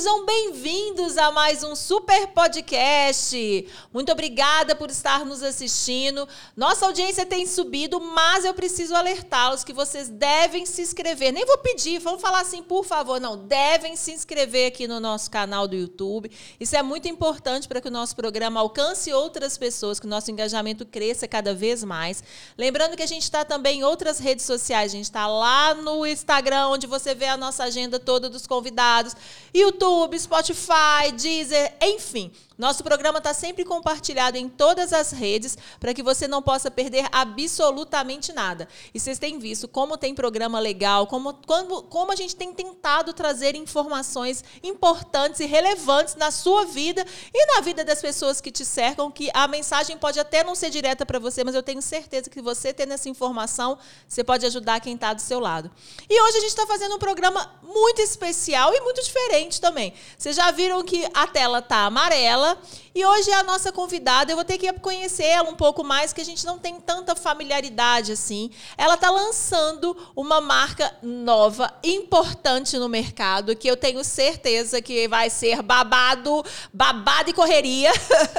Sejam bem-vindos a mais um super podcast. Muito obrigada por estar nos assistindo. Nossa audiência tem subido, mas eu preciso alertá-los que vocês devem se inscrever. Nem vou pedir, vamos falar assim, por favor, não. Devem se inscrever aqui no nosso canal do YouTube. Isso é muito importante para que o nosso programa alcance outras pessoas, que o nosso engajamento cresça cada vez mais. Lembrando que a gente está também em outras redes sociais. A gente está lá no Instagram, onde você vê a nossa agenda toda dos convidados. YouTube, Spotify, Deezer, enfim. Nosso programa está sempre compartilhado em todas as redes para que você não possa perder absolutamente nada. E vocês têm visto como tem programa legal, como, como, como a gente tem tentado trazer informações importantes e relevantes na sua vida e na vida das pessoas que te cercam, que a mensagem pode até não ser direta para você, mas eu tenho certeza que você tendo essa informação, você pode ajudar quem está do seu lado. E hoje a gente está fazendo um programa muito especial e muito diferente também. Vocês já viram que a tela está amarela, ela e hoje é a nossa convidada. Eu vou ter que conhecer ela um pouco mais, que a gente não tem tanta familiaridade assim. Ela está lançando uma marca nova, importante no mercado, que eu tenho certeza que vai ser babado, babado e correria.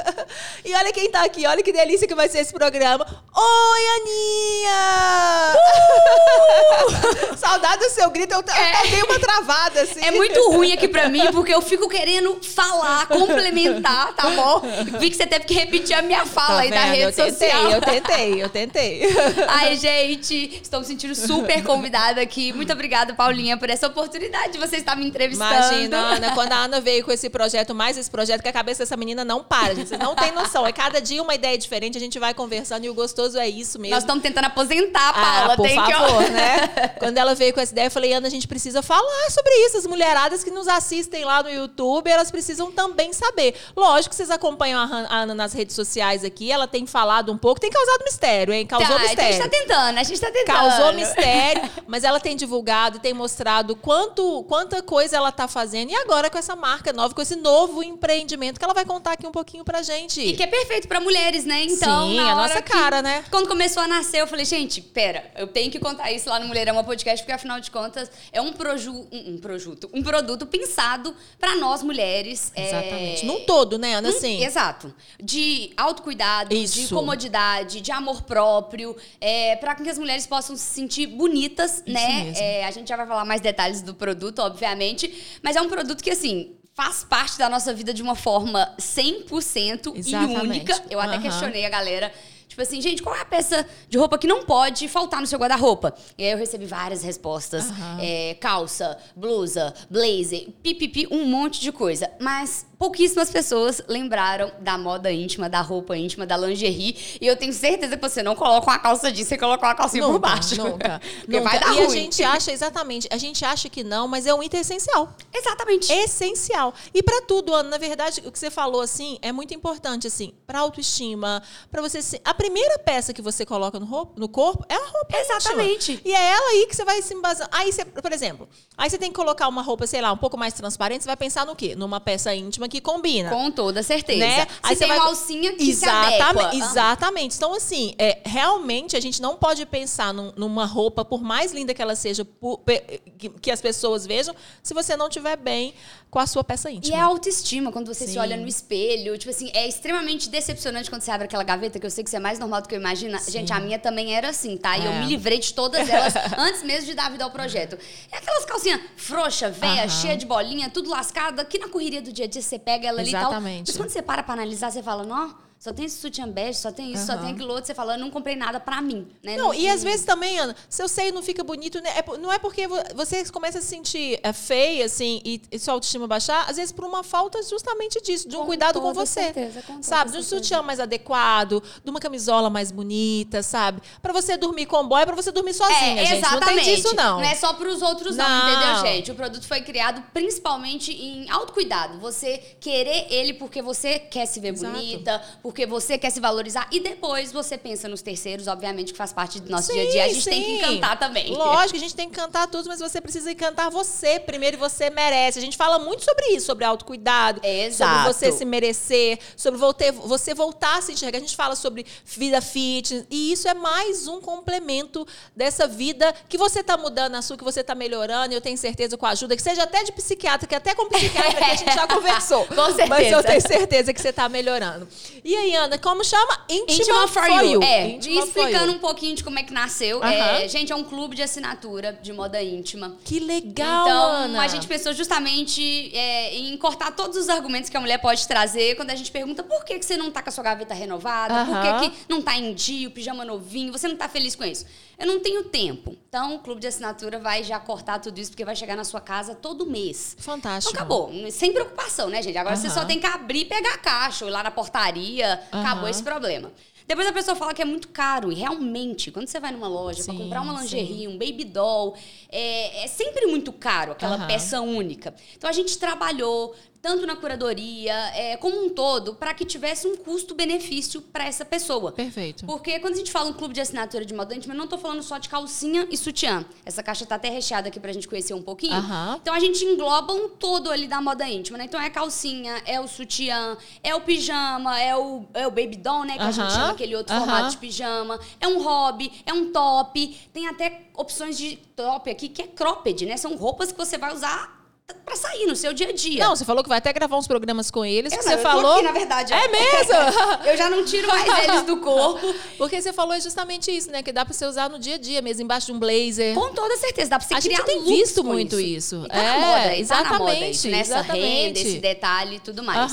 e olha quem está aqui, olha que delícia que vai ser esse programa. Oi, Aninha! Uh! Saudade do seu grito, eu, é. eu dei uma travada assim. É muito ruim aqui para mim, porque eu fico querendo falar, complementar tá bom? Vi que você teve que repetir a minha fala tá aí da rede eu tentei, social. Eu tentei, eu tentei. Ai, gente, estou me sentindo super convidada aqui. Muito obrigada, Paulinha, por essa oportunidade de você estar me entrevistando. Imagina, Ana, quando a Ana veio com esse projeto, mais esse projeto, que a cabeça dessa menina não para, gente. Vocês não têm noção. É cada dia uma ideia diferente, a gente vai conversando e o gostoso é isso mesmo. Nós estamos tentando aposentar a Paula. Ah, por favor, que... né? Quando ela veio com essa ideia, eu falei, Ana, a gente precisa falar sobre isso. As mulheradas que nos assistem lá no YouTube, elas precisam também saber. Lógico que vocês acompanham a Ana nas redes sociais aqui, ela tem falado um pouco, tem causado mistério, hein? Causou tá, mistério. A gente tá tentando, a gente tá tentando. Causou mistério, mas ela tem divulgado, tem mostrado quanto, quanta coisa ela tá fazendo. E agora com essa marca nova, com esse novo empreendimento que ela vai contar aqui um pouquinho pra gente. E que é perfeito pra mulheres, né? Então, Sim, a nossa cara, né? Quando começou a nascer, eu falei, gente, pera, eu tenho que contar isso lá no Mulherama Podcast, porque afinal de contas é um, proju, um, um, projuto, um produto pensado para nós mulheres. Exatamente. É... Num todo, né, Ana? Sim. Exato. De autocuidado, Isso. de comodidade, de amor próprio, é, para que as mulheres possam se sentir bonitas, Isso né? É, a gente já vai falar mais detalhes do produto, obviamente, mas é um produto que, assim, faz parte da nossa vida de uma forma 100% Exatamente. e única. Eu até uhum. questionei a galera Tipo assim, gente, qual é a peça de roupa que não pode faltar no seu guarda-roupa? E aí eu recebi várias respostas. Uhum. É, calça, blusa, blazer, pipipi, um monte de coisa. Mas pouquíssimas pessoas lembraram da moda íntima, da roupa íntima, da lingerie. E eu tenho certeza que você não coloca uma calça jeans, você coloca uma calcinha nunca, por baixo. Nunca. nunca. Vai dar e ruim. a gente acha, exatamente, a gente acha que não, mas é um item essencial. Exatamente. Essencial. E para tudo, Ana, na verdade, o que você falou, assim, é muito importante, assim, pra autoestima, para você... Se... A primeira peça que você coloca no, roupa, no corpo é a roupa Exatamente. Íntima. E é ela aí que você vai se embasar. Aí você, por exemplo, aí você tem que colocar uma roupa, sei lá, um pouco mais transparente, você vai pensar no quê? Numa peça íntima que combina. Com toda certeza. Né? Aí você vai... uma alcinha que exatamente, se Exatamente. Então, assim, é, realmente a gente não pode pensar num, numa roupa, por mais linda que ela seja, por, que, que, as pessoas vejam, se você não estiver bem com a sua peça íntima. E é autoestima, quando você Sim. se olha no espelho. Tipo assim, é extremamente decepcionante quando você abre aquela gaveta, que eu sei que você é mais normal do que eu imagino. Sim. Gente, a minha também era assim, tá? E é. eu me livrei de todas elas antes mesmo de dar vida ao projeto. É aquelas calcinhas frouxa, velha, cheia de bolinha, tudo lascada, que na correria do dia a dia você pega ela ali e tal. Exatamente. Mas quando você para pra analisar, você fala, não só tem esse sutiã bege, só tem isso, uhum. só tem aquilo outro. Você fala, eu não comprei nada pra mim. Né? Não, não e às vezes também, Ana, seu seio não fica bonito, né? É, não é porque você começa a se sentir é, feia, assim, e, e sua autoestima baixar, às vezes por uma falta justamente disso, de um com cuidado com você. Certeza, com sabe? De um sutiã mais adequado, de uma camisola mais bonita, sabe? Pra você dormir com boy, é pra você dormir sozinha, é, gente. Exatamente. Não tem disso, não. Não é só pros outros, não, não, entendeu, gente? O produto foi criado principalmente em autocuidado. Você querer ele porque você quer se ver Exato. bonita, porque porque você quer se valorizar e depois você pensa nos terceiros, obviamente, que faz parte do nosso sim, dia a dia. A gente sim. tem que encantar também. Lógico, a gente tem que encantar todos, mas você precisa encantar você primeiro e você merece. A gente fala muito sobre isso, sobre autocuidado, Exato. sobre você se merecer, sobre você voltar a se enxergar. A gente fala sobre vida fitness e isso é mais um complemento dessa vida que você está mudando a sua, que você está melhorando. E eu tenho certeza com a ajuda, que seja até de psiquiatra, que até com psiquiatra que a gente já conversou. com certeza. Mas eu tenho certeza que você está melhorando. E aí, Ana, como chama? Intima, Intima for, for, You. É, Intima explicando um pouquinho de como é que nasceu. Uh -huh. é, gente, é um clube de assinatura de moda íntima. Que legal, Então, Ana. a gente pensou justamente é, em cortar todos os argumentos que a mulher pode trazer quando a gente pergunta por que, que você não tá com a sua gaveta renovada, uh -huh. por que, que não tá em dia, o pijama novinho, você não tá feliz com isso. Eu não tenho tempo. Então, o clube de assinatura vai já cortar tudo isso, porque vai chegar na sua casa todo mês. Fantástico. Então, acabou. Sem preocupação, né, gente? Agora uh -huh. você só tem que abrir e pegar a caixa, ou ir lá na portaria. Uh -huh. Acabou esse problema. Depois a pessoa fala que é muito caro. E realmente, quando você vai numa loja para comprar uma lingerie, sim. um baby doll, é, é, sempre muito caro aquela uhum. peça única. Então a gente trabalhou tanto na curadoria, é, como um todo, para que tivesse um custo-benefício para essa pessoa. Perfeito. Porque quando a gente fala um clube de assinatura de moda íntima, eu não estou falando só de calcinha e sutiã. Essa caixa está até recheada aqui para a gente conhecer um pouquinho. Uhum. Então a gente engloba um todo ali da moda íntima, né? Então é a calcinha, é o sutiã, é o pijama, é o, é o baby doll, né? Que uhum. a gente chama aquele outro uhum. formato de pijama. É um hobby, é um top. Tem até opções de top aqui que é cropped, né? São roupas que você vai usar para sair no seu dia a dia. Não, você falou que vai até gravar uns programas com eles. Eu você não, falou. Aqui, na verdade. É mesmo? eu já não tiro mais eles do corpo. Porque você falou justamente isso, né? Que dá para você usar no dia a dia mesmo, embaixo de um blazer. Com toda certeza, dá para você a criar gente tem visto muito isso. isso. Tá é, moda, exatamente, tá moda isso, né? Essa renda, esse detalhe e tudo mais.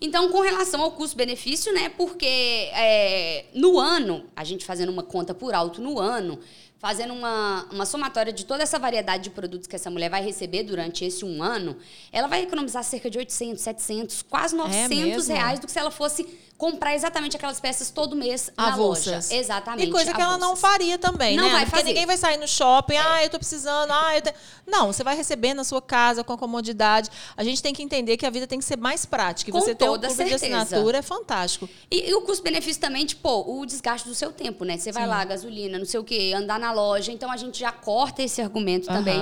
Então, com relação ao custo-benefício, né? Porque é, no ano, a gente fazendo uma conta por alto no ano, fazendo uma, uma somatória de toda essa variedade de produtos que essa mulher vai receber durante esse um ano, ela vai economizar cerca de 800, 700, quase 900 é reais do que se ela fosse comprar exatamente aquelas peças todo mês na avulsas. loja. Exatamente. E coisa que ela não faria também, não né? Vai Porque fazer. ninguém vai sair no shopping, é. ah, eu tô precisando, ah, eu Não, você vai receber na sua casa com a comodidade. A gente tem que entender que a vida tem que ser mais prática. E com você ter um clube certeza. de assinatura é fantástico. E, e o custo-benefício também, tipo, o desgaste do seu tempo, né? Você vai Sim. lá, gasolina, não sei o quê, andar na loja. Então a gente já corta esse argumento uh -huh. também.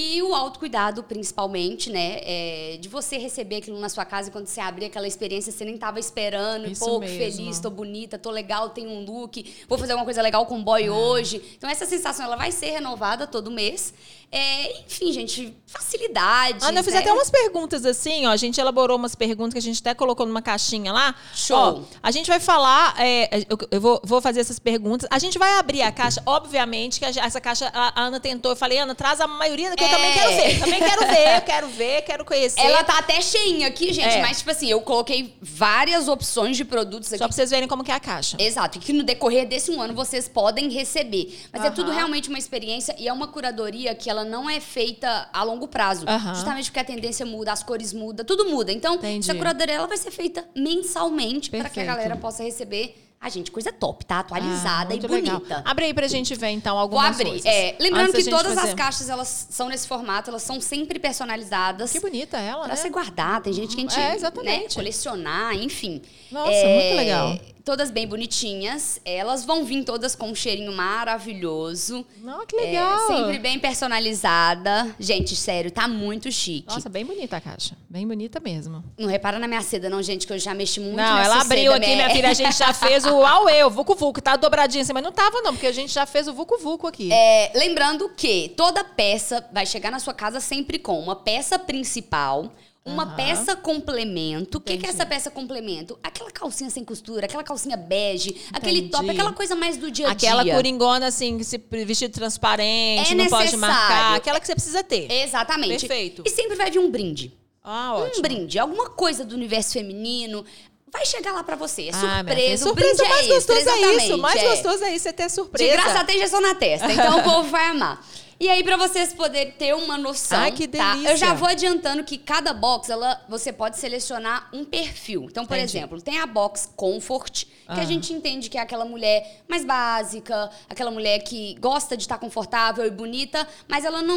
E o autocuidado, principalmente, né? É, de você receber aquilo na sua casa e quando você abrir aquela experiência, você nem estava esperando. Isso Pô, mesmo. feliz, tô bonita, tô legal, tenho um look, vou fazer alguma coisa legal com o boy é. hoje. Então, essa sensação ela vai ser renovada todo mês. É, enfim, gente, facilidade. Ana, eu fiz né? até umas perguntas assim, ó. A gente elaborou umas perguntas que a gente até colocou numa caixinha lá. Show. Ó, a gente vai falar, é, eu, eu vou, vou, fazer essas perguntas. A gente vai abrir a caixa, obviamente, que a, essa caixa a, Ana tentou. Eu falei, Ana, traz a maioria que eu também quero ver. É. Também quero ver, quero ver, quero conhecer. Ela tá até cheinha aqui, gente, é. mas, tipo assim, eu coloquei várias opções de produtos aqui. Só pra vocês verem como que é a caixa. Exato, e que no decorrer desse um ano vocês podem receber. Mas é tudo realmente uma experiência e é uma curadoria que ela não é feita a longo prazo. Uhum. Justamente porque a tendência muda, as cores mudam, tudo muda. Então, Entendi. essa curadoria ela vai ser feita mensalmente para que a galera possa receber a gente, coisa top, tá? Atualizada ah, e bonita. Legal. Abre aí pra gente ver, então, algumas Vou abrir. É, lembrando que todas fazer... as caixas, elas são nesse formato, elas são sempre personalizadas. Que bonita ela, pra né? você guardar. Tem gente que a gente, é, exatamente. Né, colecionar, enfim. Nossa, é, muito legal todas bem bonitinhas. Elas vão vir todas com um cheirinho maravilhoso. Não, que legal. É, sempre bem personalizada. Gente, sério, tá muito chique. Nossa, bem bonita a caixa. Bem bonita mesmo. Não repara na minha seda, não, gente, que eu já mexi muito Não, ela abriu aqui, minha... minha filha. A gente já fez o Aue, o Vucu Vucu. Tá dobradinho assim, mas não tava, não, porque a gente já fez o Vucu Vucu aqui. É, lembrando que toda peça vai chegar na sua casa sempre com uma peça principal uma uhum. peça complemento. O que, que, é essa peça complemento? Aquela calcinha sem costura, aquela calcinha bege, Entendi. aquele top, aquela coisa mais do dia a dia. Aquela coringona, assim, vestido transparente, é não necessário. pode marcar. Aquela que você precisa ter. Exatamente. Perfeito. E sempre vai vir um brinde. Ah, ótimo. Um brinde, alguma coisa do universo feminino. Vai chegar lá pra você. É ah, surpresa. Ah, o brinde mais é gostoso extra, é isso. Mais é. gostoso é isso, você ter surpresa. De graça até injeção na testa. Então o povo vai amar. E aí, para vocês poderem ter uma noção, Ai, que delícia. Tá? Eu já vou adiantando que cada box, ela, você pode selecionar um perfil. Então, por Entendi. exemplo, tem a box Comfort, que ah. a gente entende que é aquela mulher mais básica, aquela mulher que gosta de estar confortável e bonita, mas ela não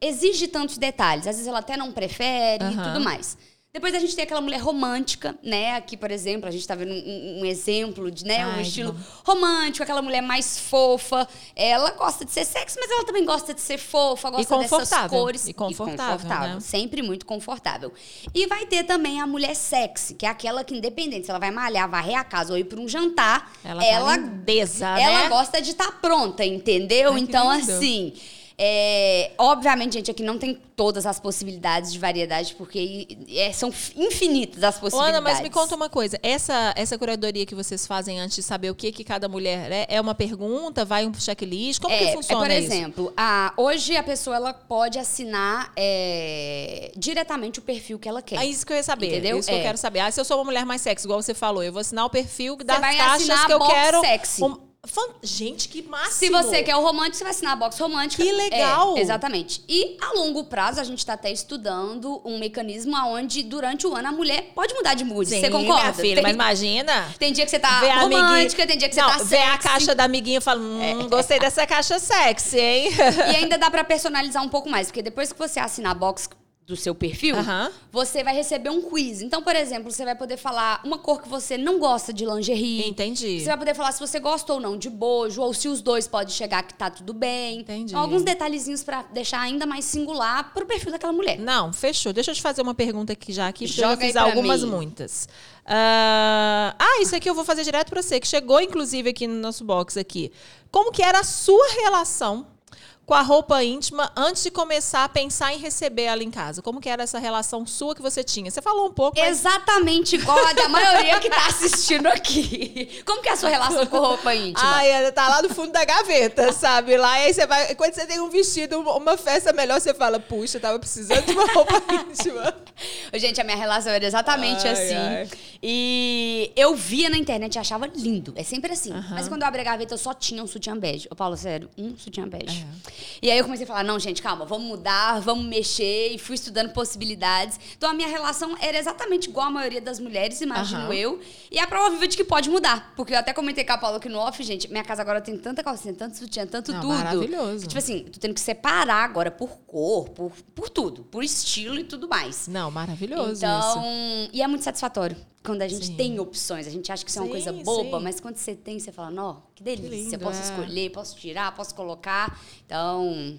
exige tantos detalhes. Às vezes ela até não prefere e tudo mais. Depois a gente tem aquela mulher romântica, né? Aqui, por exemplo, a gente tá vendo um, um exemplo de, né? Ai, um estilo romântico, aquela mulher mais fofa. Ela gosta de ser sexy, mas ela também gosta de ser fofa, gosta dessas cores. E confortável. E confortável. Né? Sempre muito confortável. E vai ter também a mulher sexy, que é aquela que, independente se ela vai malhar, varrer a casa ou ir para um jantar, ela, ela, tá lindeza, ela né? gosta de estar tá pronta, entendeu? Ai, então, assim. É, obviamente, gente, aqui não tem todas as possibilidades de variedade, porque é, são infinitas as possibilidades. Ana, mas me conta uma coisa. Essa, essa curadoria que vocês fazem antes de saber o que, que cada mulher é, é uma pergunta? Vai um checklist? Como é, que funciona é, por isso? exemplo, a, hoje a pessoa ela pode assinar é, diretamente o perfil que ela quer. É isso que eu ia saber. Entendeu? É isso que eu quero saber. Ah, se eu sou uma mulher mais sexy, igual você falou, eu vou assinar o perfil das caixas que eu quero. Sexy. Um, Gente, que máximo! Se você quer o romântico, você vai assinar a box romântica. Que legal! É, exatamente. E a longo prazo, a gente está até estudando um mecanismo onde, durante o ano, a mulher pode mudar de mood. Sim, você concorda? Minha filha, tem, mas imagina. Tem dia que você tá romântica, tem dia que você Não, tá sexy. Vê a caixa da amiguinha e fala: hum, é. gostei dessa caixa sexy, hein? E ainda dá para personalizar um pouco mais, porque depois que você assinar a box do seu perfil, uhum. você vai receber um quiz. Então, por exemplo, você vai poder falar uma cor que você não gosta de lingerie. Entendi. Você vai poder falar se você gosta ou não de bojo, ou se os dois podem chegar que tá tudo bem. Entendi. Então, alguns detalhezinhos para deixar ainda mais singular pro perfil daquela mulher. Não, fechou. Deixa eu te fazer uma pergunta aqui já, Joga eu já fiz algumas, mim. muitas. Uh... Ah, isso aqui eu vou fazer direto para você, que chegou, inclusive, aqui no nosso box aqui. Como que era a sua relação com a roupa íntima antes de começar a pensar em receber ela em casa? Como que era essa relação sua que você tinha? Você falou um pouco, mas... Exatamente igual a da maioria que tá assistindo aqui. Como que é a sua relação com roupa íntima? Ai, tá lá no fundo da gaveta, sabe? Lá, e aí você vai... Quando você tem um vestido, uma festa melhor, você fala, puxa, eu tava precisando de uma roupa íntima. Gente, a minha relação era exatamente ai, assim. Ai. E eu via na internet e achava lindo. É sempre assim. Mas quando eu abri a gaveta, eu só tinha um sutiã bege. Eu falo, sério, um sutiã bege. É. E aí eu comecei a falar, não, gente, calma, vamos mudar, vamos mexer. E fui estudando possibilidades. Então a minha relação era exatamente igual a maioria das mulheres, imagino uhum. eu. E a prova viva de que pode mudar. Porque eu até comentei com a Paula aqui no off, gente, minha casa agora tem tanta calcinha, tanto sutiã, tanto não, tudo. Maravilhoso. tipo assim, tô tendo que separar agora por cor, por, por tudo, por estilo e tudo mais. Não, maravilhoso. Então, isso. e é muito satisfatório quando a gente sim. tem opções. A gente acha que isso é uma coisa boba, sim. mas quando você tem, você fala, não, que delícia, que lindo, posso é. escolher, posso tirar, posso colocar. Então,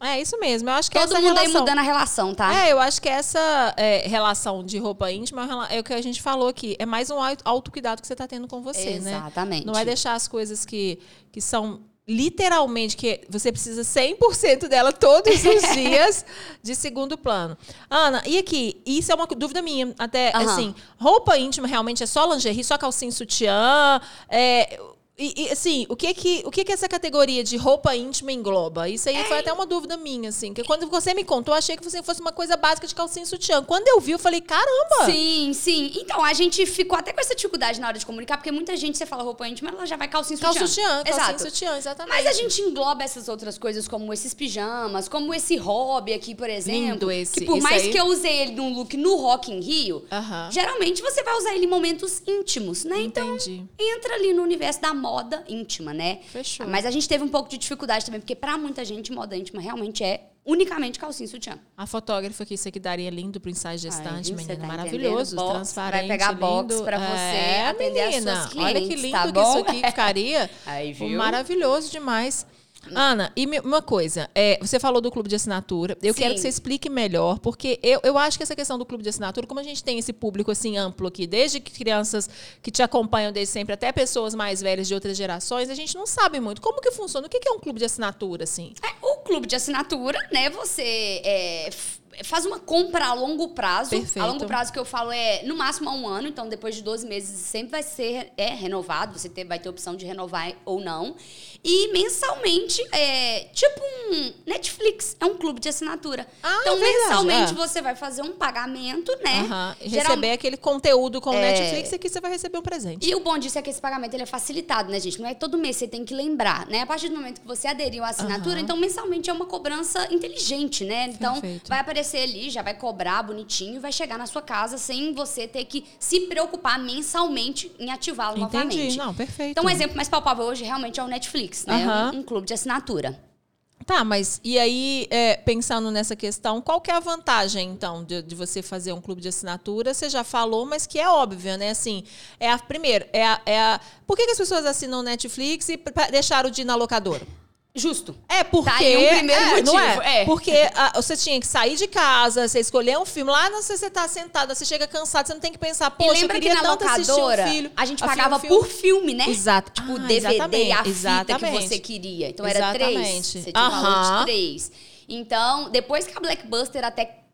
é isso mesmo. Eu acho que todo essa mundo relação... aí mudando a relação, tá? É, eu acho que essa é, relação de roupa íntima é o que a gente falou aqui. É mais um autocuidado que você está tendo com você, Exatamente. né? Exatamente. Não é deixar as coisas que, que são literalmente que você precisa 100% dela todos os dias de segundo plano. Ana, e aqui, isso é uma dúvida minha, até uhum. assim, roupa íntima realmente é só lingerie, só calcinha sutiã, é, e, e, assim, o que que, o que que essa categoria de roupa íntima engloba? Isso aí é. foi até uma dúvida minha, assim. Que quando você me contou, eu achei que você fosse uma coisa básica de calcinha e sutiã. Quando eu vi, eu falei, caramba! Sim, sim. Então, a gente ficou até com essa dificuldade na hora de comunicar, porque muita gente, você fala roupa íntima, ela já vai calcinha e sutiã. Calcinha sutiã, Exato. calcinha e sutiã, exatamente. Mas a gente engloba essas outras coisas, como esses pijamas, como esse hobby aqui, por exemplo. Lindo esse. Que por mais aí... que eu usei ele num look no Rock in Rio, geralmente você vai usar ele em momentos íntimos, né? Então, Entendi. Então, entra ali no universo da moda íntima né? Fechou. Mas a gente teve um pouco de dificuldade também, porque para muita gente, moda íntima realmente é unicamente calcinha e sutiã. A fotógrafa que isso aqui daria lindo pro ensaio gestante, Ai, menina. Tá Maravilhoso, box, transparente, Vai pegar lindo. box pra você é, atender menina, clientes, Olha que lindo tá que isso aqui ficaria. Aí, viu? Maravilhoso demais. Ana, e uma coisa, é, você falou do clube de assinatura. Eu Sim. quero que você explique melhor, porque eu, eu acho que essa questão do clube de assinatura, como a gente tem esse público assim amplo aqui, desde crianças que te acompanham desde sempre até pessoas mais velhas de outras gerações, a gente não sabe muito como que funciona. O que é um clube de assinatura, assim? É, o clube de assinatura, né? Você é, faz uma compra a longo prazo. Perfeito. A longo prazo que eu falo é no máximo um ano, então depois de 12 meses sempre vai ser é, renovado, você ter, vai ter opção de renovar ou não. E mensalmente é tipo um Netflix, é um clube de assinatura. Ah, então, verdade, mensalmente é. você vai fazer um pagamento, né? Uhum. Geral... Receber aquele conteúdo com o é... Netflix, aqui você vai receber um presente. E o bom disso é que esse pagamento ele é facilitado, né, gente? Não é todo mês você tem que lembrar, né? A partir do momento que você aderiu à assinatura, uhum. então mensalmente é uma cobrança inteligente, né? Então Perfeito. vai aparecer ali, já vai cobrar bonitinho, vai chegar na sua casa sem você ter que se preocupar mensalmente em ativá-lo novamente. Não, perfeito. Então um exemplo mais palpável hoje realmente é o Netflix. Né? Uhum. Um, um, clube de assinatura. Tá, mas e aí, é, pensando nessa questão, qual que é a vantagem, então, de, de, você fazer um clube de assinatura? Você já falou, mas que é óbvio, né? Assim, é a, primeiro, é a, é a, por que, que as pessoas assinam Netflix e deixaram de ir na locadora? Justo. É porque. Tá um primeiro é, motivo. Não é? é. Porque a, você tinha que sair de casa, você escolher um filme. Lá não sei se você tá sentada, você chega cansado, você não tem que pensar, poxa, eu queria que na tanto locadora, um filho, A gente pagava a filme, por filme, né? Exato. Tipo, ah, DVD e a fita que você queria. Então era três. Você tinha um valor de três. Então, depois que a Blackbuster até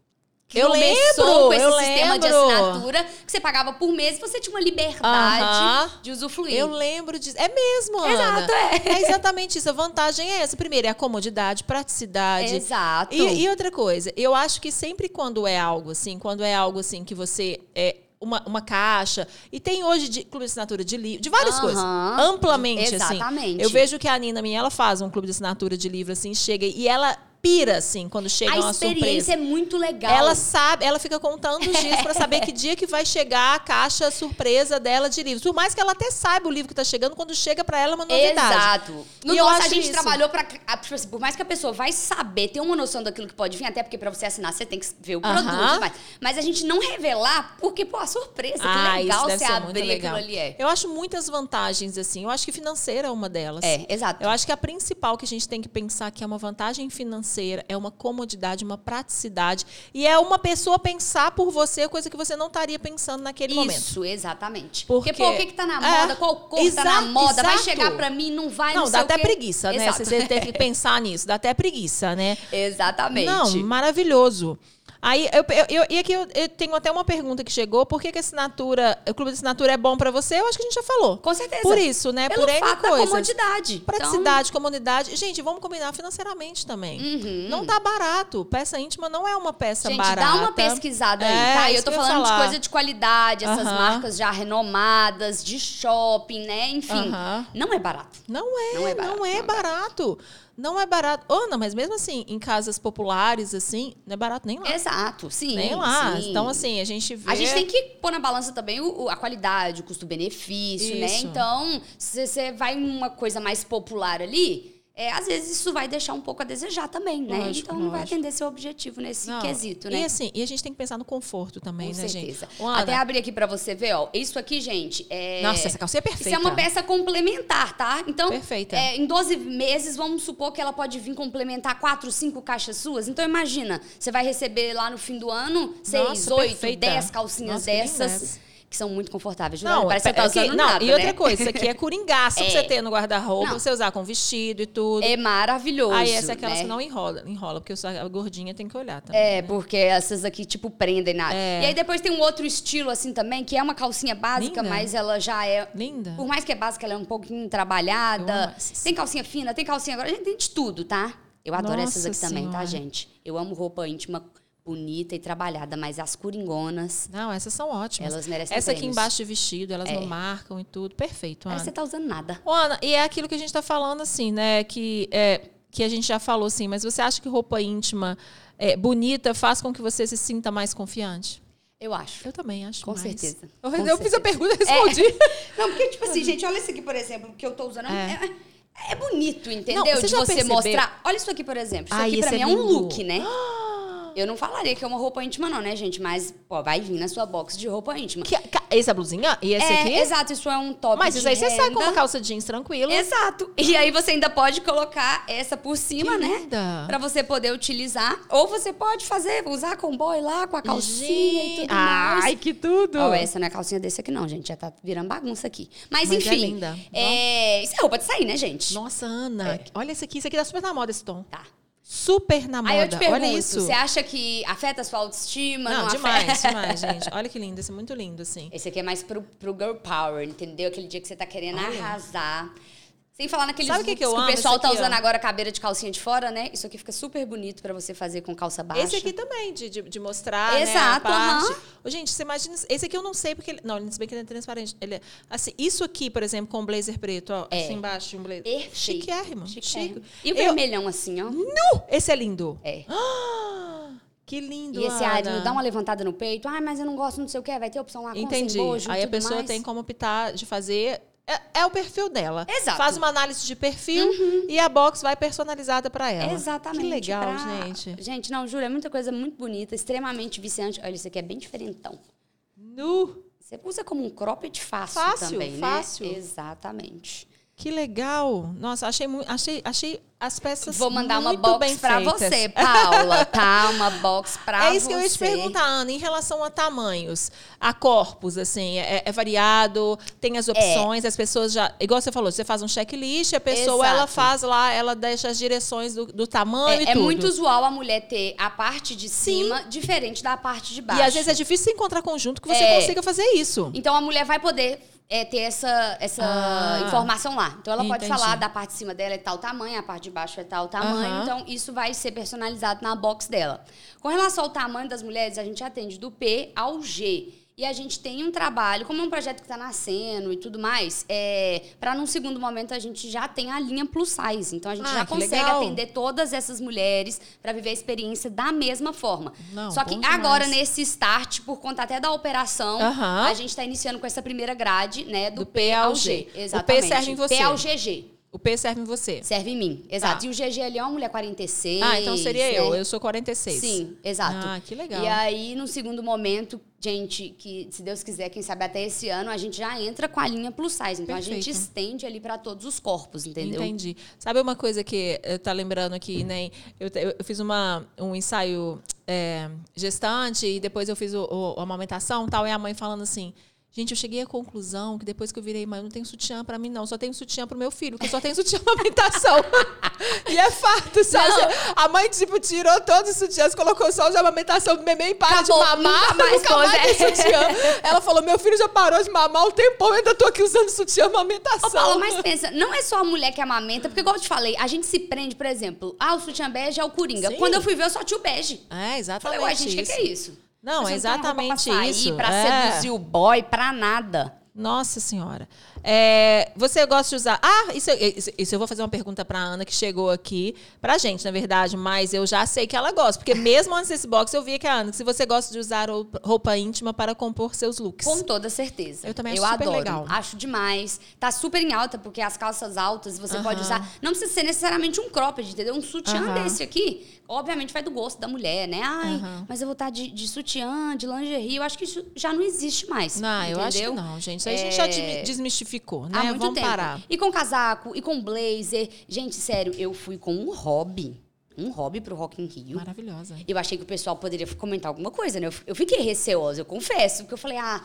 eu lembro, com esse eu sistema lembro. de assinatura que você pagava por mês e você tinha uma liberdade uh -huh. de usufruir. Eu lembro disso. É mesmo, Ana. Exato, é. É exatamente isso. A vantagem é essa. Primeiro, é a comodidade, praticidade. Exato. E, e outra coisa, eu acho que sempre quando é algo assim, quando é algo assim que você é, uma, uma caixa. E tem hoje de, clube de assinatura de livro, de várias coisas. Amplamente, Exatamente. assim. Exatamente. Eu vejo que a Nina minha, ela faz um clube de assinatura de livro, assim, chega e ela pira, assim, quando chega a uma surpresa. A experiência é muito legal. Ela sabe, ela fica contando os dias para saber que dia que vai chegar a caixa surpresa dela de livros. Por mais que ela até saiba o livro que tá chegando, quando chega para ela é uma novidade. Exato. No e nosso, a gente isso. trabalhou para tipo assim, por mais que a pessoa vai saber, ter uma noção daquilo que pode vir, até porque para você assinar você tem que ver o produto, uh -huh. mas, mas a gente não revelar, porque pô, a surpresa, ah, que legal você abrir legal. aquilo ali é. Eu acho muitas vantagens assim. Eu acho que financeira é uma delas. É, exato. Eu acho que a principal que a gente tem que pensar que é uma vantagem financeira é uma comodidade, uma praticidade. E é uma pessoa pensar por você, coisa que você não estaria pensando naquele Isso, momento. Isso, exatamente. Porque, Porque, pô, o que, que tá na moda? É, Qual cor tá na moda? Exato. Vai chegar para mim, não vai, não, não dá até preguiça, né? Exato. Você tem que pensar nisso, dá até preguiça, né? Exatamente. Não, maravilhoso. Aí, eu, eu, e aqui eu, eu, tenho até uma pergunta que chegou. Por que, que assinatura, o clube de assinatura é bom para você? Eu acho que a gente já falou. Com certeza. Por isso, né? Pelo Por N fato coisas. da comodidade. Praticidade, então... comodidade. Gente, vamos combinar financeiramente também. Uhum. Não tá barato. Peça íntima não é uma peça gente, barata. dá uma pesquisada aí, é, tá? Eu tô falando de coisa de qualidade, essas uhum. marcas já renomadas, de shopping, né? Enfim, uhum. não é barato. Não é, não é barato. Não é, não é barato. Não é barato. Ana, mas mesmo assim, em casas populares, assim, não é barato nem lá. Exato, sim. Nem lá. Sim. Então, assim, a gente vê. A gente tem que pôr na balança também o, a qualidade, o custo-benefício, né? Então, se você vai em uma coisa mais popular ali, é, às vezes isso vai deixar um pouco a desejar também, né? Lógico, então não vai atender seu objetivo nesse não. quesito, né? E assim, e a gente tem que pensar no conforto também, Com né, certeza. gente? Ana, Até abrir aqui para você ver, ó. Isso aqui, gente, é. Nossa, essa calcinha é perfeita. Isso é uma peça complementar, tá? Então, Perfeita. É, em 12 meses, vamos supor que ela pode vir complementar 4, 5 caixas suas. Então, imagina, você vai receber lá no fim do ano 6, 8, 10 calcinhas Nossa, dessas que são muito confortáveis. Não, parece que você tá usando não, nada, E outra né? coisa, isso aqui é coringaço é. pra você ter no guarda-roupa, você usar com vestido e tudo. É maravilhoso. Aí essa é aquelas né? que não enrola, enrola, porque a gordinha tem que olhar também. É, né? porque essas aqui, tipo, prendem nada. É. E aí depois tem um outro estilo, assim, também, que é uma calcinha básica, Linda. mas ela já é. Linda. Por mais que é básica, ela é um pouquinho trabalhada. Tem calcinha fina, tem calcinha agora. A gente tem de tudo, tá? Eu adoro Nossa essas aqui senhora. também, tá, gente? Eu amo roupa íntima bonita e trabalhada, mas as coringonas. Não, essas são ótimas. Elas merecem Essa aqui prêmios. embaixo de vestido, elas É. não marcam e tudo. Perfeito, Ana. Aí você tá usando nada. Ô, Ana, e é aquilo que a gente tá falando, assim, né? Que, é, que a gente já falou, assim, mas você acha que roupa íntima é, bonita faz com que você se sinta mais confiante? Eu acho. Eu também acho Com mais. certeza. Eu, Com eu fiz a certeza. pergunta e respondi. Não, porque, tipo assim, gente, olha isso aqui, por exemplo, que eu tô usando. É. É, é bonito, entendeu? Não, você de já você percebeu? mostrar. Olha isso aqui, por exemplo. Isso Ai, aqui pra esse mim é é um look, né? Eu não falaria que é uma roupa íntima, não, né, gente? Mas, pô, vai vir na sua box de roupa íntima. Que, essa blusinha? E esse é, aqui? exato, isso é um top Mas isso aí você sai com renda. uma calça jeans tranquilo. Exato. E aí você ainda pode colocar essa por cima, Que né? linda. Pra você poder utilizar. Ou você pode fazer, usar com boy lá, com a calcinha e tudo mais. Ai, que tudo! Essa não é calcinha desse aqui, não, gente. Já tá virando bagunça aqui. Mas, Mas é enfim. linda. é, Isso é roupa de sair, né, gente? Nossa, Ana, olha esse aqui. Isso aqui tá super na moda, esse tom. Tá. Super na moda. Aí eu te pergunto, olha isso. você acha que afeta a sua autoestima? Não, Não, demais, afeta? demais, gente. Olha que lindo, esse é muito lindo, assim. Esse aqui é mais pro, pro girl power, entendeu? Aquele dia que você tá querendo Olha. arrasar. Sem falar naqueles Sabe o que que eu o amo? pessoal tá usando ó. agora cabeira de calcinha de fora, né? Isso aqui fica super bonito pra você fazer com calça baixa. Esse aqui também, de, de, de mostrar Exato, né, parte. aham. Ô, gente, você imagina... Esse aqui eu não sei porque... Ele, não, se bem que ele é transparente. Ele é, assim, isso aqui, por exemplo, com um blazer preto, ó. É. Assim embaixo, de um blazer. Perfeito. Chiquérrimo. Chiquérrimo. Chique. E o Eu- vermelhão assim, ó. Nu! Esse é lindo. É. Ah, que lindo, E esse Ana. dá uma levantada no peito. Ai, mas eu não gosto, não sei o quê. Vai ter opção lá com Entendi. sem bojo, Aí a pessoa mais. tem como optar de fazer é, é, o perfil dela. Exato. Faz uma análise de perfil uhum. e a box vai personalizada para ela. Exatamente. Que legal, pra... gente. Gente, não, juro, é muita coisa muito bonita, extremamente viciante. Olha, isso aqui é bem diferentão. Nu. Você usa como um cropped fácil, fácil também, né? Fácil. Exatamente. Que legal. Nossa, achei muito, achei, achei as peças Vou mandar uma box para você, Paula, tá? Uma box para você. É isso que eu ia te perguntar, Ana, em relação a tamanhos, a corpos, assim, é, é variado, tem as opções, é. as pessoas já, igual você falou, você faz um checklist, a pessoa Exato. ela faz lá, ela deixa as direções do, do tamanho é, e é tudo. É muito usual a mulher ter a parte de cima Sim. diferente da parte de baixo. E às vezes é difícil encontrar conjunto que você é. consiga fazer isso. Então a mulher vai poder é, ter essa, essa ah, informação lá. Então ela entendi. pode falar da parte de cima dela é tal tamanho, a parte de baixo é tal tamanho. Uhum. Então isso vai ser personalizado na box dela. Com relação ao tamanho das mulheres, a gente atende do P ao G. E a gente tem um trabalho, como é um projeto que está nascendo e tudo mais, é, para num segundo momento a gente já tem a linha plus size. Então a gente ah, já consegue legal. atender todas essas mulheres para viver a experiência da mesma forma. Não, Só que agora, nesse start, por conta até da operação, a gente está iniciando com essa primeira grade, né? Do, do P ao G. Exatamente. O P serve em você. P ao GG. O P serve em você. Serve em mim, exato. Tá. E o GG ali é uma mulher 46. Ah, então seria né? eu. Eu sou 46. Sim, exato. Ah, que legal. E aí, no segundo momento, gente, que se Deus quiser, quem sabe até esse ano, a gente já entra com a linha plus size. Então Perfeito. a gente estende ali para todos os corpos, entendeu? Entendi. Sabe uma coisa que eu tá lembrando aqui, né? Eu, eu fiz uma, um ensaio é, gestante e depois eu fiz o, o, a amamentação e tal, e a mãe falando assim. Gente, eu cheguei à conclusão que depois que eu virei mãe, eu não tenho sutiã para mim, não. Só tenho sutiã pro meu filho, que eu só tenho sutiã na amamentação. e é fato, sabe? Não. A mãe, tipo, tirou todos os sutiãs, colocou só os de amamentação do e para Acabou, de mamar. Nunca mais, nunca mais tem sutiã. Ela falou, meu filho já parou de mamar um tempão, eu ainda tô aqui usando sutiã amamentação. Ô, Paulo, mas pensa, não é só a mulher que amamenta, porque igual eu te falei, a gente se prende, por exemplo, ah, o sutiã bege é o Coringa. Sim. Quando eu fui ver, eu só tinha o bege. É, exatamente Falei, ué, gente, o que, que é isso? Não, é exatamente não isso. Pra é. seduzir o boy, pra nada. Nossa Senhora. É, você gosta de usar. Ah, isso, isso, isso, eu vou fazer uma pergunta para Ana, que chegou aqui. Pra gente, na verdade, mas eu já sei que ela gosta. Porque mesmo antes desse box, eu vi que a Ana, se você gosta de usar roupa íntima para compor seus looks. Com toda certeza. Eu também acho eu super adoro. legal. Acho demais. Tá super em alta, porque as calças altas você pode usar. Não precisa ser necessariamente um cropped, entendeu? Um sutiã desse aqui obviamente vai do gosto da mulher, né? Ai, uhum. mas eu vou estar de, de, sutiã, de lingerie. Eu acho que isso já não existe mais. Não, entendeu? eu acho que não, gente. Isso aí é... a gente já é, desmistificou, né? Há muito Vamos tempo. parar. E com casaco, e com blazer. Gente, sério, eu fui com um hobby um hobby pro Rock in Rio. Maravilhosa. Eu achei que o pessoal poderia comentar alguma coisa, né? Eu fiquei receosa, eu confesso, porque eu falei, ah,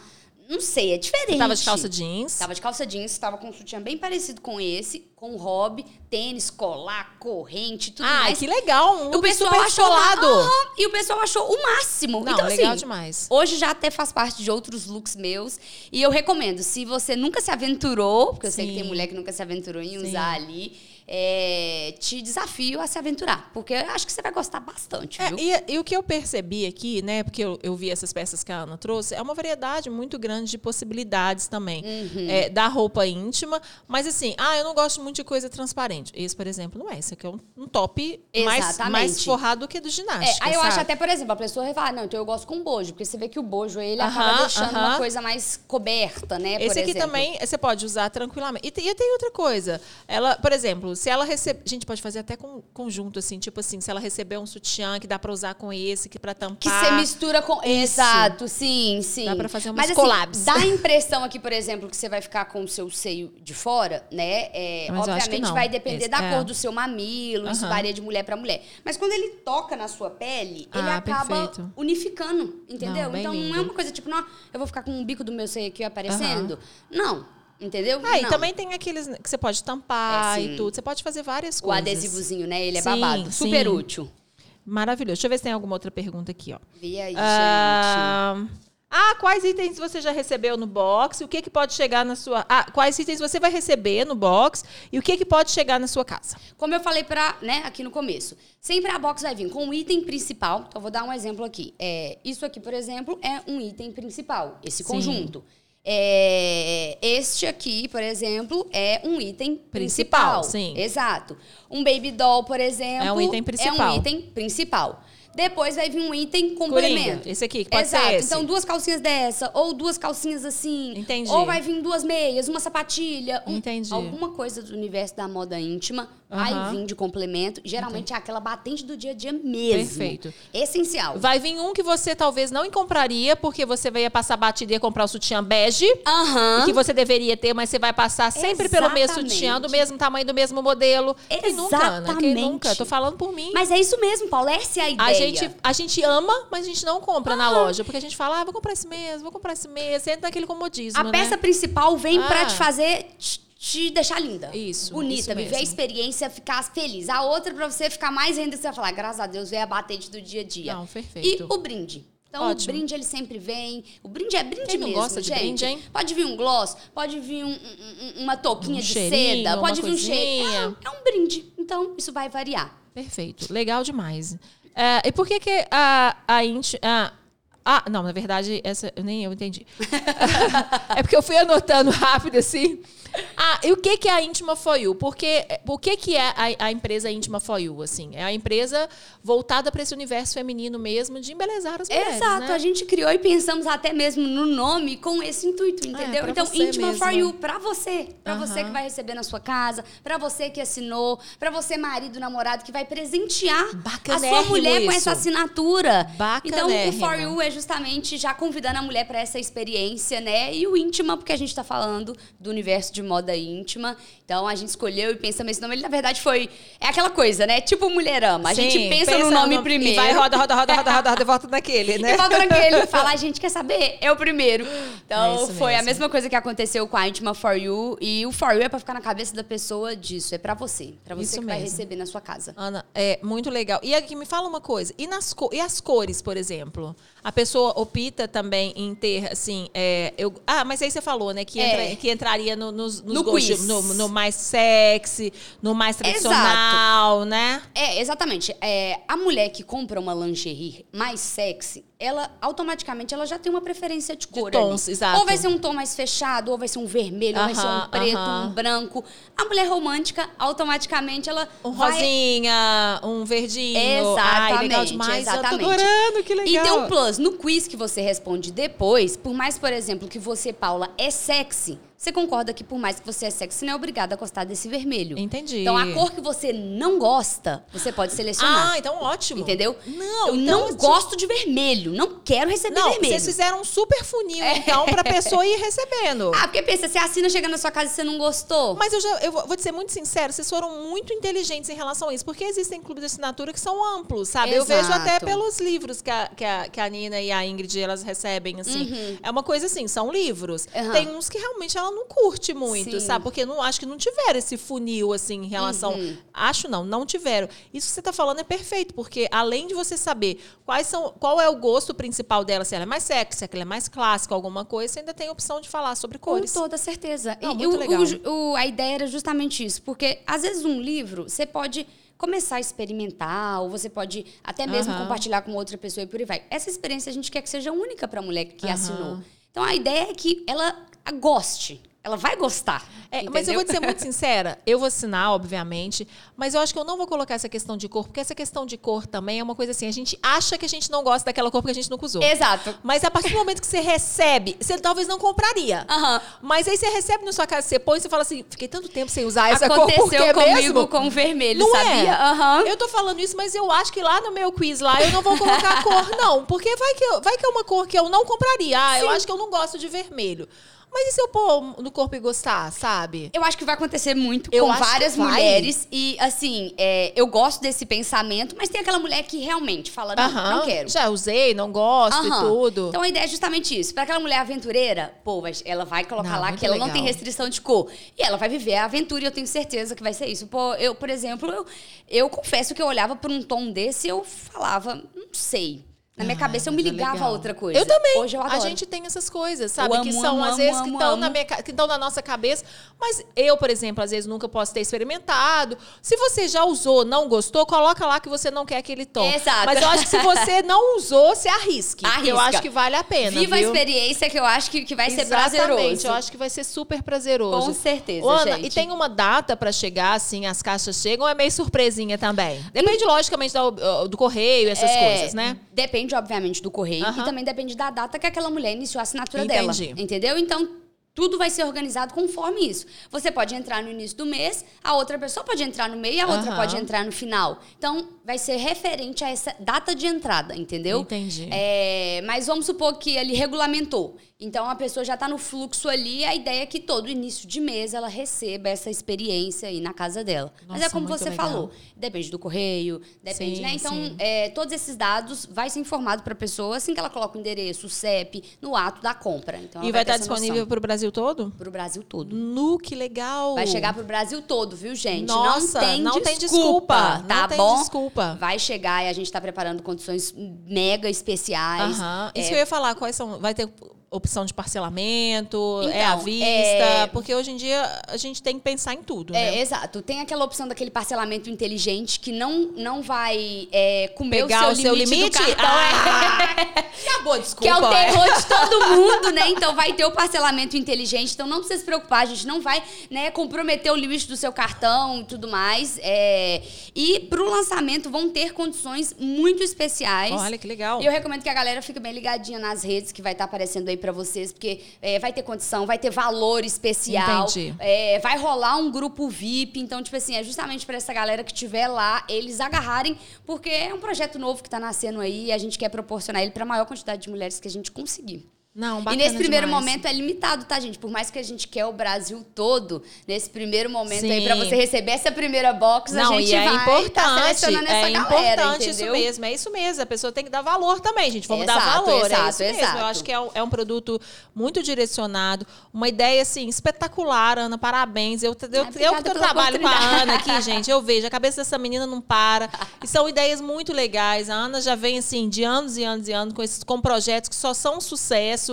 não sei, é diferente. Você tava de calça jeans? Tava de calça jeans, tava com um sutiã bem parecido com esse, com hobby, tênis, colar, corrente, tudo ah, mais. Ah, que legal, um o pessoal achou colado. Ah, e o pessoal achou o máximo. Não, então, legal assim, demais. Hoje já até faz parte de outros looks meus. E eu recomendo, se você nunca se aventurou, porque eu sei que tem mulher que nunca se aventurou em Sim. usar ali é, te desafio a se aventurar, porque eu acho que você vai gostar bastante, é, e, e, o que eu percebi aqui, né, porque eu, eu, vi essas peças que a Ana trouxe, é uma variedade muito grande de possibilidades também. Uhum. É, da roupa íntima, mas assim, ah, eu não gosto muito de coisa transparente. Esse, por exemplo, não é. Esse aqui é um, um top mais, mais forrado do que do ginástica, é, Aí eu sabe? acho até, por exemplo, a pessoa vai falar, não, então eu gosto com bojo, porque você vê que o bojo, ele -huh, acaba deixando uma coisa mais coberta, né, Esse aqui exemplo. também, você pode usar tranquilamente. E, e tem outra coisa, ela, por exemplo, se ela receber. Gente pode fazer até com conjunto, assim, tipo assim, se ela receber um sutiã que dá para usar com esse, que para tampar. Que você mistura com. Isso. Exato, sim, sim. Dá para fazer umas Mas, collabs. Assim, dá a impressão aqui, por exemplo, que você vai ficar com o seu seio de fora, né? É, obviamente vai depender esse, da é. cor do seu mamilo, uhum. isso varia de mulher para mulher. Mas quando ele toca na sua pele, ele ah, acaba perfeito. unificando, entendeu? Não, então lindo. não é uma coisa tipo, não, eu vou ficar com o bico do meu seio aqui aparecendo. Uhum. Não. Entendeu? Ah, e também tem aqueles que você pode tampar é, e tudo. Você pode fazer várias coisas. O adesivozinho, né? Ele é sim, babado. Super sim. útil. Maravilhoso. Deixa eu ver se tem alguma outra pergunta aqui, ó. Vê aí, ah, gente. Ah, quais itens você já recebeu no box? O que, que pode chegar na sua. Ah, quais itens você vai receber no box e o que, que pode chegar na sua casa? Como eu falei para, né, aqui no começo, sempre a box vai vir com um item principal. Então, vou dar um exemplo aqui. É, isso aqui, por exemplo, é um item principal, esse Sim. conjunto. É, este aqui, por exemplo, é um item principal. principal. Sim. Exato. Um baby doll, por exemplo, é um item principal. É um item principal. Depois vai vir um item complemento. Coringa, esse aqui, que pode Exato. ser esse. Então, duas calcinhas dessa, ou duas calcinhas assim. Entendi. Ou vai vir duas meias, uma sapatilha. Um, Entendi. Alguma coisa do universo da moda íntima vai Aham. vir de complemento. Geralmente é aquela batente do dia a dia mesmo. Perfeito. Essencial. Vai vir um que você talvez não compraria, porque você vai passar batida e ia comprar o sutiã bege. Aham. Que você deveria ter, mas você vai passar sempre pelo mesmo Exatamente. sutiã, do mesmo tamanho, do mesmo modelo. Quem nunca, Ana? Quem Exatamente. nunca? Tô falando por mim. Mas é isso mesmo, Paulo. Essa é a ideia. A gente, a gente ama, mas a gente não compra na loja. Porque a gente fala, ah, vou comprar esse mês, vou comprar esse mês. Você entra naquele comodismo, A né? peça principal vem Ah. pra te fazer te- deixar linda. Isso, Bonita, isso viver a experiência, ficar feliz. A outra pra você ficar mais ainda, você vai falar, graças a Deus, veio a batente do dia a dia. Não, perfeito. E o brinde. Então, Ótimo. o brinde, ele sempre vem. O brinde é brinde Quem não mesmo, gosta de gente. brinde, hein? Pode vir um gloss, pode vir um- um- um- uma touquinha Um de cheirinho, seda, pode vir um cheiro. É, é um brinde. Então, isso vai variar. Perfeito. Legal demais. É, e por que que a, a a- ah, não, na verdade, essa nem eu entendi. é porque eu fui anotando rápido assim. Ah, e o que que é a Íntima For You? Porque, o que que é a, a empresa Íntima For You, assim? É a empresa voltada para esse universo feminino mesmo, de embelezar as mulheres, Exato, né? a gente criou e pensamos até mesmo no nome com esse intuito, entendeu? pra então, você Intima mesmo. for You, pra você. Pra Aham. você que vai receber na sua casa, pra você que assinou, pra você, marido, namorado, que vai presentear a sua mulher com isso. essa assinatura. Então, o. For You é justamente já convidando a mulher pra essa experiência, né? E o íntima, porque a gente tá falando do universo de moda íntima. Então, a gente escolheu e pensamos nesse nome. Ele, na verdade, foi... É aquela coisa, né? Tipo Mulherama. A gente Sim, pensa, no nome E primeiro. vai, roda, roda, roda, roda, roda, roda e volta naquele, né? E volta naquele e fala, a gente quer saber, é o primeiro. É Então, isso foi a mesma coisa que aconteceu com a Intima For You. E o For You é pra ficar na cabeça da pessoa disso. É pra você. Pra você Isso que vai mesmo. receber na sua casa. Ana, é muito legal. E aqui me fala uma coisa. E, nas e as cores, por exemplo? A pessoa opta também em ter, assim. é, eu, ah, mas aí você falou, né? Que, É. entra- que entraria no, nos, nos No gostos, no, no mais sexy, no mais tradicional, né? É, exatamente. É, a mulher que compra uma lingerie mais sexy, ela automaticamente ela já tem uma preferência de cor. tons, ali. exato. Ou vai ser um tom mais fechado, ou vai ser um vermelho, ou vai ser um preto, aham. um branco. A mulher romântica, automaticamente, ela. Um vai- rosinha, um verdinho. Exatamente, Ai, legal demais. exatamente. Eu tô adorando, que legal. E tem um plus. No quiz que você responde depois, por mais, por exemplo, que você, Paula, é sexy, você concorda que por mais que você é sexy, não é obrigada a gostar desse vermelho. Entendi. Então, a cor que você não gosta, você pode selecionar. Ah, então ótimo. Entendeu? Não, Eu então, não gosto de vermelho. Não quero receber Não, vermelho. vocês fizeram um super funil, É. então, pra pessoa ir recebendo. Ah, porque pensa, você assina, chega na sua casa e você não gostou. Mas eu já eu vou te ser muito sincero, vocês foram muito inteligentes em relação a isso, porque existem clubes de assinatura que são amplos, sabe? Eu vejo Exato. até pelos livros que a, que, a, que a Nina e a Ingrid elas recebem, assim. É uma coisa assim, são livros. Uhum. Tem uns que realmente ela não curte muito, Sim. sabe? Porque não acho que não tiveram esse funil, assim, em relação. Uhum. Acho não, não tiveram. Isso que você está falando é perfeito, porque além de você saber quais são, qual é o gosto principal dela, se ela é mais sexy, se ela é mais clássica, alguma coisa, você ainda tem a opção de falar sobre cores. Com toda certeza. Não, e muito o- legal. o- a ideia era justamente isso, porque às vezes um livro você pode começar a experimentar, ou você pode até mesmo Aham. compartilhar com outra pessoa e por aí vai. Essa experiência a gente quer que seja única para a mulher que Aham. assinou. Então a ideia é que ela goste. Ela vai gostar. É, mas eu vou te ser muito sincera, eu vou assinar, obviamente, mas eu acho que eu não vou colocar essa questão de cor, porque essa questão de cor também é uma coisa assim, a gente acha que a gente não gosta daquela cor porque a gente nunca usou. Exato. Mas a partir do momento que você recebe, você talvez não compraria. Aham. Mas aí você recebe na sua casa, você põe e você fala assim, fiquei tanto tempo sem usar essa cor, Aconteceu quê comigo mesmo? com o vermelho, Não sabia? é? Aham. Eu tô falando isso, mas eu acho que lá no meu quiz lá eu não vou colocar cor, não. Porque vai que, vai que é uma cor que eu não compraria. Ah, eu acho que eu não gosto de vermelho. Mas e se eu pôr no corpo e gostar, sabe? Eu acho que vai acontecer muito Eu com várias mulheres. E, assim, é, eu gosto desse pensamento, mas tem aquela mulher que realmente fala, não, Aham. não quero. Já usei, não gosto Aham. e tudo. Então a ideia é justamente isso. Para aquela mulher aventureira, pô, vai- ela vai colocar Não, lá muito que ela não legal. tem restrição de cor. E ela vai viver a aventura e eu tenho certeza que vai ser isso. Pô, eu, por exemplo, eu, eu confesso que eu olhava por um tom desse e eu falava, não sei. Na minha ah, cabeça eu me ligava legal. a outra coisa. Eu também. Hoje eu adoro. A gente tem essas coisas, sabe? Amo, que são, amo, às vezes, amo, que estão na, minha, que estão na nossa cabeça. Mas eu, por exemplo, às vezes nunca posso ter experimentado. Se você já usou, não gostou, coloca lá que você não quer aquele tom. Exato. Mas eu acho que se você não usou, você arrisque. Arrisca. Eu acho que vale a pena. Viva viu? a experiência que eu acho que, que vai Exatamente. ser prazeroso. Eu acho que vai ser super prazeroso. Com certeza. Ô, Ana, gente. e tem uma data para chegar, assim, as caixas chegam, é meio surpresinha também. Depende, logicamente, do, do correio, essas é, coisas, né? Depende, obviamente, do correio. E também depende da data que aquela mulher iniciou a assinatura Entendi. dela. Entendeu? Então, tudo vai ser organizado conforme isso. Você pode entrar no início do mês, a outra pessoa pode entrar no meio a outra uhum. pode entrar no final. Então, vai ser referente a essa data de entrada, entendeu? Entendi. É, mas vamos supor que ele regulamentou. Então a pessoa já está no fluxo ali, a ideia é que todo início de mês ela receba essa experiência aí na casa dela. Nossa, Mas é como você legal. falou, depende do correio, depende, sim, né? Então, é, todos esses dados vai ser informado para a pessoa assim que ela coloca o endereço, o CEP, no ato da compra. Então, e vai, estar disponível para o Brasil todo? Para o Brasil todo. Nu, que legal! Vai chegar para o Brasil todo, viu, gente? Nossa, não tem não desculpa, tem desculpa, tá não bom? Tem desculpa. Vai chegar e a gente está preparando condições mega especiais. Isso é... que eu ia falar, quais são? Vai ter opção de parcelamento, então, é à vista, é... porque hoje em dia a gente tem que pensar em tudo, é, né? exato. Tem aquela opção daquele parcelamento inteligente que não, não vai é, comer Pegar o seu o limite, limite? do cartão. Ah, acabou, desculpa. Que é o terror de todo mundo, né? Então vai ter o parcelamento inteligente, então não precisa se preocupar, a gente não vai né, comprometer o limite do seu cartão e tudo mais. É... E pro lançamento vão ter condições muito especiais. Olha que legal. E eu recomendo que a galera fique bem ligadinha nas redes que vai estar aparecendo aí para vocês, porque é, vai ter condição, vai ter valor especial. É, vai rolar um grupo VIP. Então, tipo assim, é justamente para essa galera que estiver lá, eles agarrarem, porque é um projeto novo que está nascendo aí e a gente quer proporcionar ele para a maior quantidade de mulheres que a gente conseguir. Não, bacana E nesse primeiro demais. momento é limitado, tá, gente? Por mais que a gente quer o Brasil todo, nesse primeiro momento Sim. aí, pra você receber essa primeira box, Não, a gente é vai tá importante, tá selecionando essa é galera, importante entendeu? isso mesmo, é isso mesmo. A pessoa tem que dar valor também, gente. Vamos exato, dar valor, exato, é isso exato. mesmo. Eu acho que é um, é um, produto muito direcionado, uma ideia, assim, espetacular, Ana, parabéns. Eu, eu, eu que trabalho com a Ana aqui, gente, eu vejo, a cabeça dessa menina não para. E são ideias muito legais. A Ana já vem, assim, de anos e anos e anos com, esses, com projetos que só são um sucesso.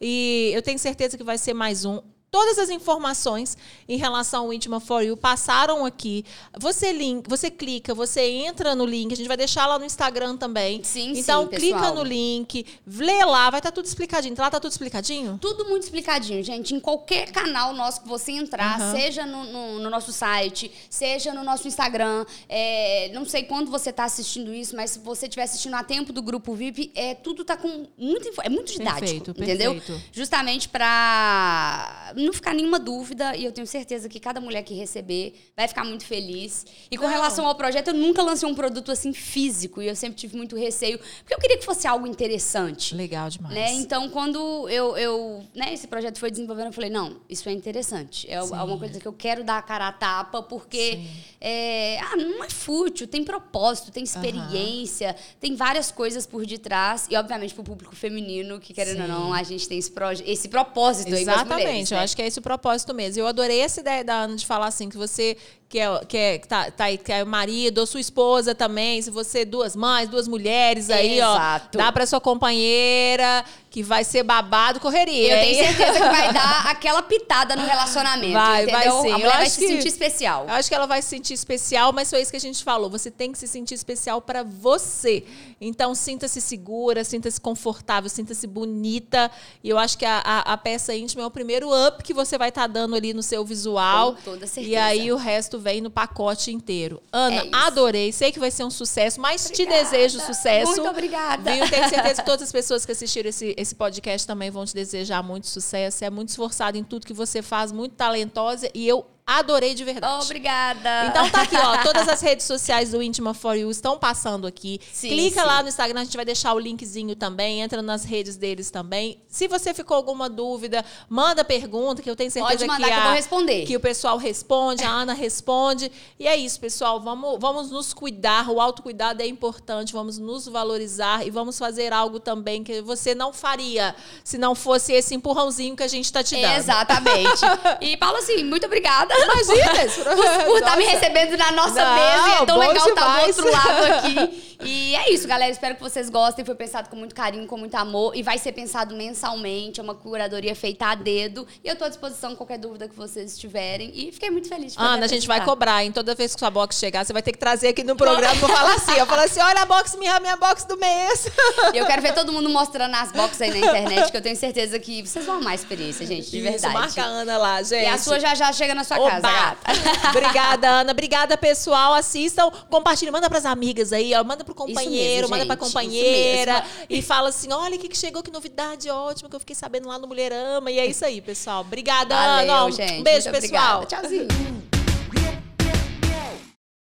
E eu tenho certeza que vai ser mais um. Todas as informações em relação ao Intima for You passaram aqui. Você link, você clica, você entra no link, a gente vai deixar lá no Instagram também. Sim, então sim, clica pessoal. no link, lê lá, vai estar tá tudo explicadinho. Lá tá tudo explicadinho? Tudo muito explicadinho, gente. Em qualquer canal nosso que você entrar, uhum. seja no, no, no, nosso site, seja no nosso Instagram, é, não sei quando você está assistindo isso, mas se você estiver assistindo a tempo do grupo VIP, é tudo tá com muito é muito didático, perfeito, entendeu? Perfeito. Justamente para não ficar nenhuma dúvida, e eu tenho certeza que cada mulher que receber vai ficar muito feliz. E com não. relação ao projeto, eu nunca lancei um produto assim físico, e eu sempre tive muito receio, porque eu queria que fosse algo interessante. Legal demais. Né? Então, quando eu, eu né, esse projeto foi desenvolvendo, eu falei, não, isso é interessante. É Sim. alguma coisa que eu quero dar a cara a tapa, porque é, ah, não é fútil, tem propósito, tem experiência, uhum. tem várias coisas por detrás. E, obviamente, para o público feminino, que querendo Sim. ou não, a gente tem esse, esse propósito Exatamente, aí Exatamente, né? Acho que é esse o propósito mesmo. Eu adorei essa ideia da Ana de falar assim, que você que é, que é, tá, tá aí, que é o marido ou sua esposa também, se você duas mães, duas mulheres aí, Exato. ó, dá para sua companheira que vai ser babado, correria. Eu tenho certeza que vai dar aquela pitada no relacionamento, vai, entendeu? Vai sim. A mulher vai se sentir especial. Eu acho que ela vai se sentir especial, mas foi isso que a gente falou, você tem que se sentir especial para você. Então, sinta-se segura, sinta-se confortável, sinta-se bonita, e eu acho que a, a, a, peça íntima é o primeiro up que você vai estar tá dando ali no seu visual. Com toda certeza. E aí o resto vem no pacote inteiro. Ana, é adorei. Sei que vai ser um sucesso, mas obrigada. te desejo sucesso. Muito obrigada. Viu? Tenho certeza que todas as pessoas que assistiram esse, esse podcast também vão te desejar muito sucesso. É muito esforçado em tudo que você faz, muito talentosa. E eu Adorei de verdade. Obrigada. Então tá aqui, ó. Todas as redes sociais do Intima for You estão passando aqui. Sim, Clica sim. lá no Instagram, a gente vai deixar o linkzinho também. Entra nas redes deles também. Se você ficou alguma dúvida, manda pergunta, que eu tenho certeza Pode mandar que, que, a, eu vou responder. que o pessoal responde, a Ana responde. E é isso, pessoal. Vamos, vamos nos cuidar. O autocuidado é importante. Vamos nos valorizar e vamos fazer algo também que você não faria se não fosse esse empurrãozinho que a gente está te dando. Exatamente. e Paulo, assim, muito obrigada. Imagina! por estar tá me recebendo na nossa Não, mesa. E é tão legal estar tá do outro lado aqui. E é isso, galera. Espero que vocês gostem. Foi pensado com muito carinho, com muito amor. E vai ser pensado mensalmente. É uma curadoria feita a dedo. E eu tô à disposição qualquer dúvida que vocês tiverem. E fiquei muito feliz de Ana, a gente vai cobrar, em toda vez que sua box chegar, você vai ter que trazer aqui no programa pra falar assim. Eu falo assim: olha a box minha, minha box do mês. E eu quero ver todo mundo mostrando as boxes aí na internet, que eu tenho certeza que vocês vão amar a experiência, gente, de verdade. Isso, marca a Ana lá, gente. E a sua já já chega na sua Oba. Casa, gata. Obrigada, Ana. Obrigada, pessoal. Assistam, compartilhem, manda pras amigas aí, ó. Manda pro companheiro, mesmo, manda pra companheira. E fala assim: olha o que chegou, que novidade ótima que eu fiquei sabendo lá no Mulherama. E é isso aí, pessoal. Obrigada, Valeu, Ana. Gente, um beijo, pessoal. Obrigada. Tchauzinho.